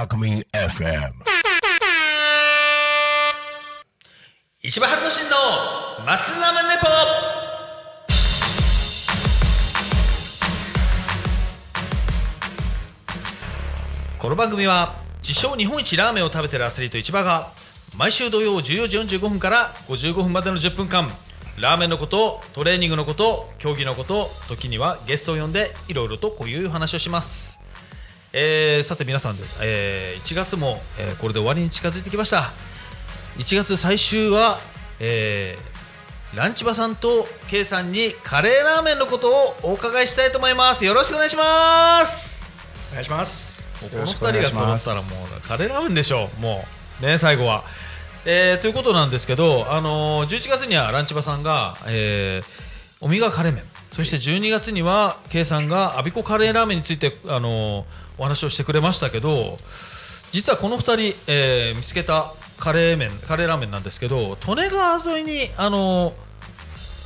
Alchemy FM. 石破春の真のマスラーメンレポ。この番組は自称日本一ラーメンを食べてるアスリート市場が毎週土曜14時45分から55分までの10分間。ラーメンのことトレーニングのこと競技のこと時にはゲストを呼んでいろいろとこういう話をします、えーさて皆さんで、えー1月も、えーこれで終わりに近づいてきました。1月最終は、えーランチバさんと K さんにカレーラーメンのことをお伺いしたいと思います。よろしくお願いします。お願いします。この2人が揃ったらもうカレーラーメンでしょう。もうね最後は、えーということなんですけど、あのー11月にはランチバさんが、えーオミガカレー麺そして12月には K さんがアビコカレーラーメンについて、あのお話をしてくれましたけど実はこの2人、えー見つけたカレー麺カレーラーメンなんですけど利根川沿いに、あの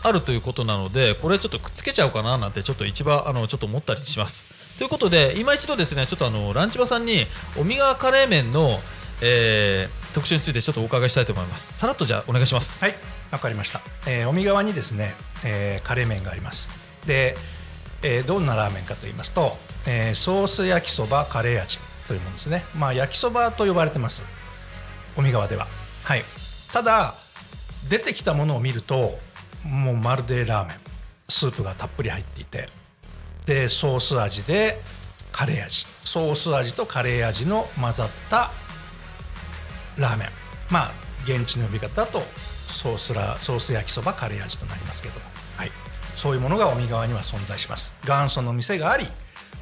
あるということなのでこれちょっとくっつけちゃおうかななんてちょっと一番あのちょっと思ったりします。ということで今一度ですねちょっとあのランチバさんにオミガカレー麺の、えー特集についてちょっとお伺いしたいと思います。さらっとじゃあお願いします。はいわかりました、えー、尾身側にですね、えーカレー麺があります。で、えーどんなラーメンかと言いますと、えーソース焼きそばカレー味というものですね。まあ焼きそばと呼ばれてます。尾身側では。はい。ただ出てきたものを見るともうまるでラーメン。スープがたっぷり入っていて。でソース味でカレー味。ソース味とカレー味の混ざったラーメン。まあ現地の呼び方だとソースラソース焼きそばカレー味となりますけど。も、はい、そういうものが尾身側には存在します。元祖の店があり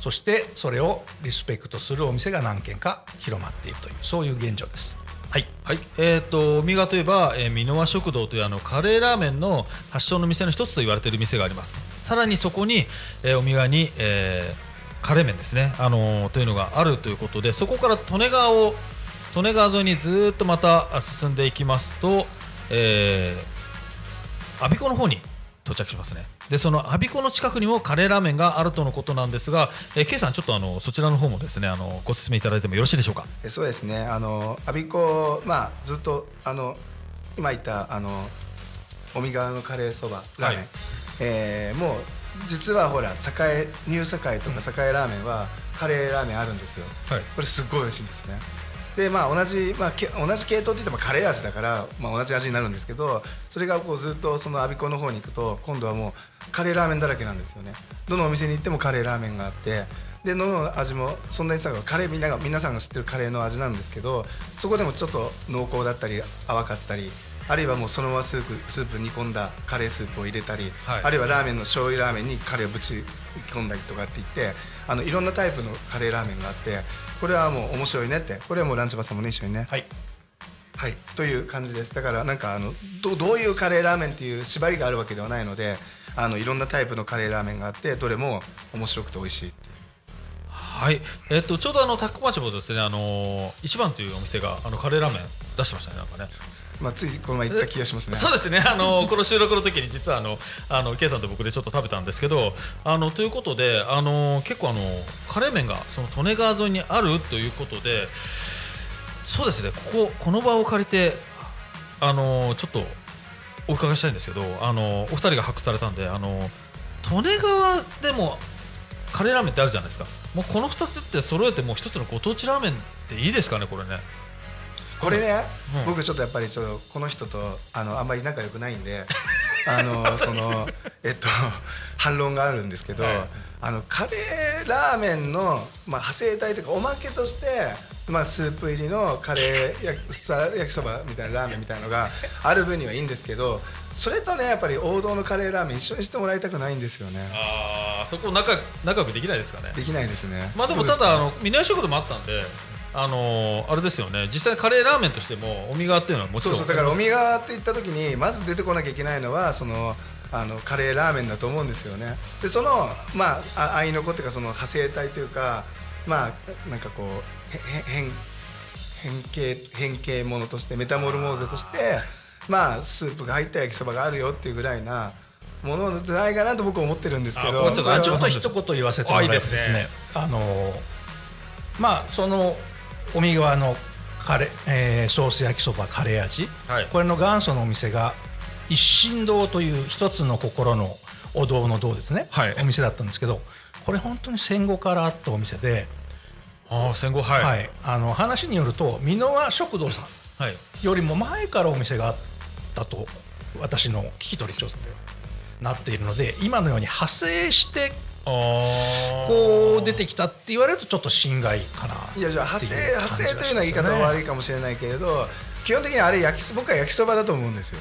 そしてそれをリスペクトするお店が何軒か広まっているというそういう現状です。はい。はい、えー、とミガといえば、えー、箕輪食堂というあのカレーラーメンの発祥の店の一つと言われている店があります。さらにそこに、えー、おみがに、えーカレー麺ですね、あのーというのがあるということでそこから利根川を利根川沿いにずーっとまたあ進んでいきますと、えー、我孫子の方に到着しますね。でその我孫子の近くにもカレーラーメンがあるとのことなんですが、えー、K さんちょっとあのそちらの方もですねあのご説明いただいてもよろしいでしょうか？えそうですね。あの我孫子まあずっとあの今言ったあの尾身川のカレーそばラーメン、はい。えーもう実はほら栄ニュー栄とか栄ラーメンはカレーラーメンあるんですよ、はい。これすっごい美味しいんですねでまあ同じ、まあ、け同じ系統って言ってもカレー味だから、まあ、同じ味になるんですけどそれがこうずっとその我孫子の方に行くと今度はもうカレーラーメンだらけなんですよね。どのお店に行ってもカレーラーメンがあってでどの味もそんなにさカレーみんなが皆さんが知ってるカレーの味なんですけどそこでもちょっと濃厚だったり淡かったりあるいはもうそのままスープスープ煮込んだカレースープを入れたり、はい。あるいはラーメンの醤油ラーメンにカレーをぶち込んだりとかって言ってあのいろんなタイプのカレーラーメンがあってこれはもう面白いねって。これはもうランチバさんもね一緒にね。はい。はい、という感じです。だからなんかあのどどういうカレーラーメンっていう縛りがあるわけではないのであのいろんなタイプのカレーラーメンがあってどれも面白くて美味しいっていう。はい、えっとちょうどあのタックマチもですねあの一番というお店があのカレーラーメン出してましたねなんかね。まあ、ついこの前言った気がしますね。そうですね。あのこの収録の時に実はあのあの K さんと僕でちょっと食べたんですけどあのということであの結構あのカレー麺がその利根川沿いにあるということでそうですね。こここの場を借りてあのちょっとお伺いしたいんですけどあのお二人が発掘されたんであの利根川でもカレーラーメンってあるじゃないですか。もうこの2つって揃えてもう一つのご当地ラーメンっていいですかねこれね。これね、うん僕ちょっとやっぱりちょっとこの人とあのあんまり仲良くないんで あのそのえっと反論があるんですけど、はい。あのカレーラーメンの、まあ、派生体というかおまけとして、まあ、スープ入りのカレー焼焼きそばみたいなラーメンみたいなのが ある分にはいいんですけどそれとねやっぱり王道のカレーラーメン一緒にしてもらいたくないんですよね。ああそこ仲仲良くできないですかね。できないですね。まあでもただあのミネア食堂もあったんであのーあれですよね。実際にカレーラーメンとしてもおみがっていうのはもちろん。そうそうだからおみがって言った時にまず出てこなきゃいけないのはそのあのカレーラーメンだと思うんですよね。でそのまああ合いの子っていうかその派生体というかまあなんかこうへへ変変形変形ものとしてメタモルモーゼとしてまあスープが入った焼きそばがあるよっていうぐらいなものじゃないかなと僕は思ってるんですけど。ちょっと一言言わせてもらいますあいいですね。ねあのまあその海側のカレ、えーソース焼きそばカレー味、はいこれの元祖のお店が一心堂という一つの心のお堂の堂ですね、はいお店だったんですけどこれ本当に戦後からあったお店で、ああ戦後はいはいあの話によると箕輪食堂さんよりも前からお店があったと私の聞き取り調査でなっているので今のように派生してこう出てきたって言われるとちょっと心外かないやじゃあ派生派生というのは言い方は悪いかもしれないけれど基本的にあれ焼きそ僕は焼きそばだと思うんですよ。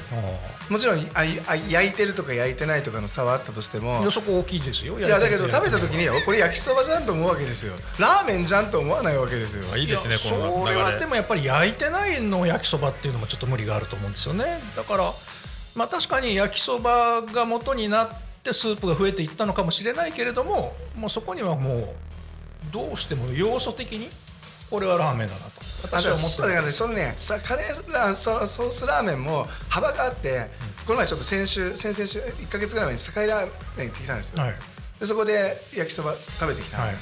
もちろんあいあ焼いてるとか焼いてないとかの差はあったとしても。予測大きいですよ。いやだけど食べた時によこれ焼きそばじゃんと思うわけですよ。ラーメンじゃんと思わないわけですよ。あいいですねこのそれは流れでもやっぱり焼いてないの焼きそばっていうのもちょっと無理があると思うんですよね。だからまあ確かに焼きそばが元になってスープが増えていったのかもしれないけれどももうそこにはもうどうしても要素的にこれはラーメンだなとあ私は思ってる。だからねそのねさカレーラーそのソースラーメンも幅があって、この前ちょっと先週先々週1か月ぐらい前に堺ラーメン行ってきたんですよ、はい。でそこで焼きそば食べてきた。の、はい。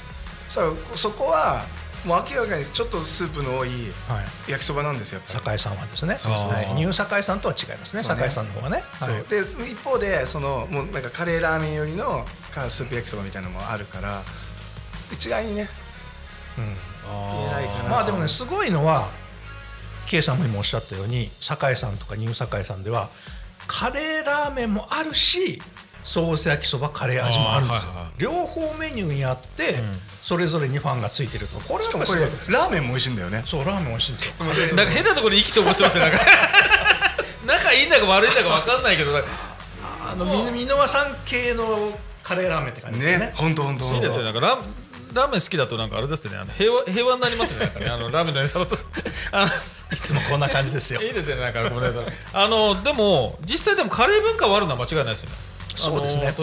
そそこはもう明らかにちょっとスープの多いはい。焼きそばなんですよ酒井さんはですね。そうそうはい。ニュー酒井さんとは違いますね。酒井さんの方はい。で一方でそのもうなんかカレーラーメンよりのカスープ焼きそばみたいなのもあるから一概にねうん。言えないかな。まあでもねすごいのは K さんも今おっしゃったように酒井さんとかニュー酒井さんではカレーラーメンもあるしソース焼きそばカレー味もあるんですよ、両方メニューにあって、ん。それぞれにファンがついてると。これしかもこれはラーメンも美味しいんだよね。そうラーメン美味しいんですよ。なんか変なところに意気投合してますよなんか 仲いいんだか悪いんだか分かんないけどあのみ箕輪さん系のカレーラーメンって感じですね。ね本当本当いいですよ。なんかラーラーメン好きだとなんかあれですね。あの平和平和になりますねね。あの ラーメンのネタだといつもこんな感じですよ。いいですよねなんかごめんなさい。あのでも実際でもカレー文化はあるのは間違いないですよね。そうですね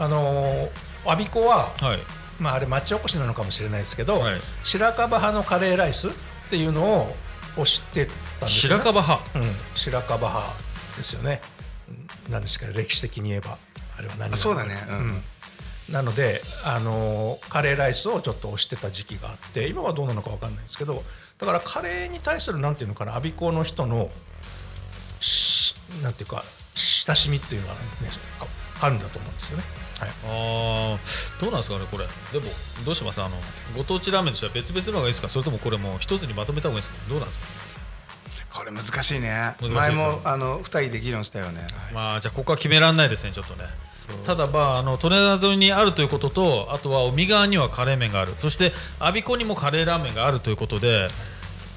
あのー我孫子ははい。まあ、あれ町おこしなのかもしれないですけど、はい。白樺派のカレーライスっていうのを推してたんですよ、ね、白樺派。うん、白樺派ですよね。うん。なんですか歴史的に言えば。あれは何なのかそうだね。うん。なので、あのーカレーライスをちょっと推してた時期があって今はどうなのか分かんないんですけどだからカレーに対するなんていうのかな我孫子の人のしなんていうか親しみっていうのは、ね、ああるんだと思うんですよね。はいあーどうなんですかねこれ。でもどうします？あのご当地ラーメンとしては別々の方がいいですか？それともこれもう一つにまとめた方がいいですか？どうなんですか？これ難しいね。難しい前もあの二人で議論したよね。まあじゃあここは決められないですねちょっとね。ただまああの利根川沿いにあるということとあとは海側にはカレー麺がある。そして我孫子にもカレーラーメンがあるということで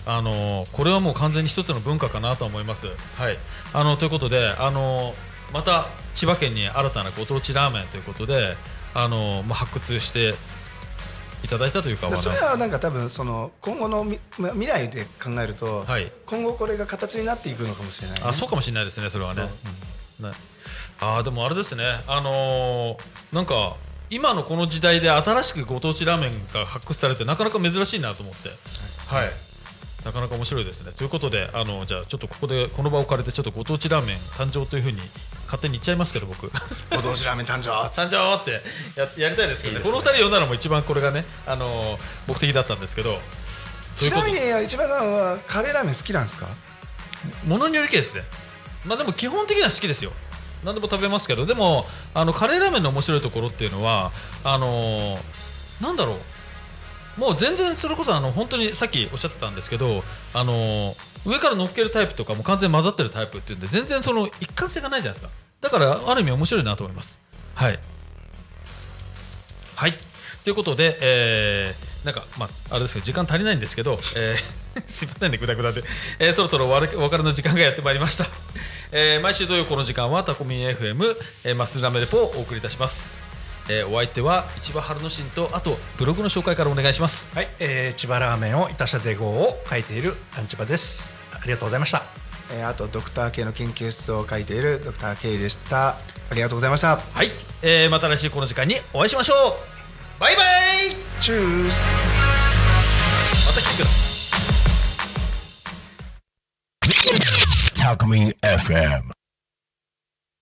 あのこれはもう完全に一つの文化かなと思います。はい、あのということであのまた千葉県に新たなご当地ラーメンということであの、まあ、発掘していただいたというかでそれははなんか多分その今後の未来で考えると、はい。今後これが形になっていくのかもしれない、ね、あそうかもしれないですねそれはね。う。ん。ね。あーでもあれですね。あのーなんか今のこの時代で新しくご当地ラーメンが発掘されてなかなか珍しいなと思って。はい、なかなか面白いですね。ということであのじゃあちょっとここでこの場を借りてちょっとご当地ラーメン誕生というふうに勝手に言っちゃいますけど僕。ご当地ラーメン誕生。誕生ってややりたいですけどね。この二人呼んだのも一番これがねあのー目的だったんですけど。ちなみに市場さんはカレーラーメン好きなんですか？ものによりけりですね。まあでも基本的には好きですよ。何でも食べますけど。でもあのカレーラーメンの面白いところっていうのはあのーなんだろうもう全然それこそあの本当にさっきおっしゃってたんですけどあの上から乗っけるタイプとかも完全に混ざってるタイプっていうんで全然その一貫性がないじゃないですか。だからある意味面白いなと思います。はい。はい。ということで、えーなんか、まあ、あれですけど、時間足りないんですけど、えー すいませんね、ぐだぐだで、えーそろそろお別れの時間がやってまいりました。えー毎週土曜この時間は、タコミン FM、えー、マスラメレポをお送りいたします。えーお相手は、市場春之進と、あと、ブログの紹介からお願いします。はい、えー千葉ラーメンをいたしゃで号を書いているアンチバです。ありがとうございました。えーあとドクター系の研究室を書いているドクター K でしたありがとうございましたはい、えーまた来週この時間にお会いしましょうバイバイチュースまた来てくだ Talk Me FM.